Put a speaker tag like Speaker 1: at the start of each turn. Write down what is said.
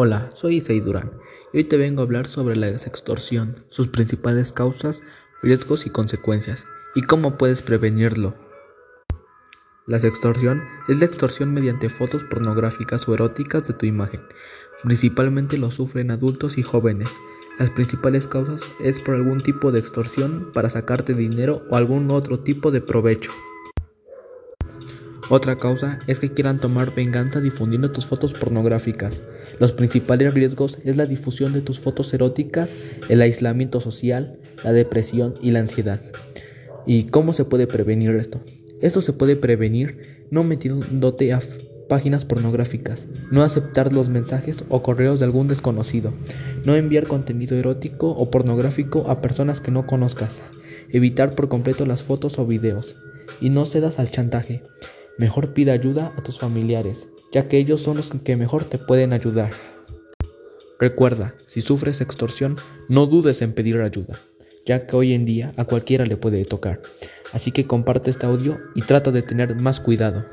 Speaker 1: Hola, soy Isai Durán y hoy te vengo a hablar sobre la sextorsión, sus principales causas, riesgos y consecuencias, y cómo puedes prevenirlo. La sextorsión es la extorsión mediante fotos pornográficas o eróticas de tu imagen. Principalmente lo sufren adultos y jóvenes. Las principales causas es por algún tipo de extorsión para sacarte dinero o algún otro tipo de provecho. Otra causa es que quieran tomar venganza difundiendo tus fotos pornográficas. Los principales riesgos es la difusión de tus fotos eróticas, el aislamiento social, la depresión y la ansiedad. ¿Y cómo se puede prevenir esto? Esto se puede prevenir no metiéndote a páginas pornográficas, no aceptar los mensajes o correos de algún desconocido, no enviar contenido erótico o pornográfico a personas que no conozcas, evitar por completo las fotos o videos y no cedas al chantaje. Mejor pida ayuda a tus familiares, ya que ellos son los que mejor te pueden ayudar. Recuerda, si sufres extorsión, no dudes en pedir ayuda, ya que hoy en día a cualquiera le puede tocar. Así que comparte este audio y trata de tener más cuidado.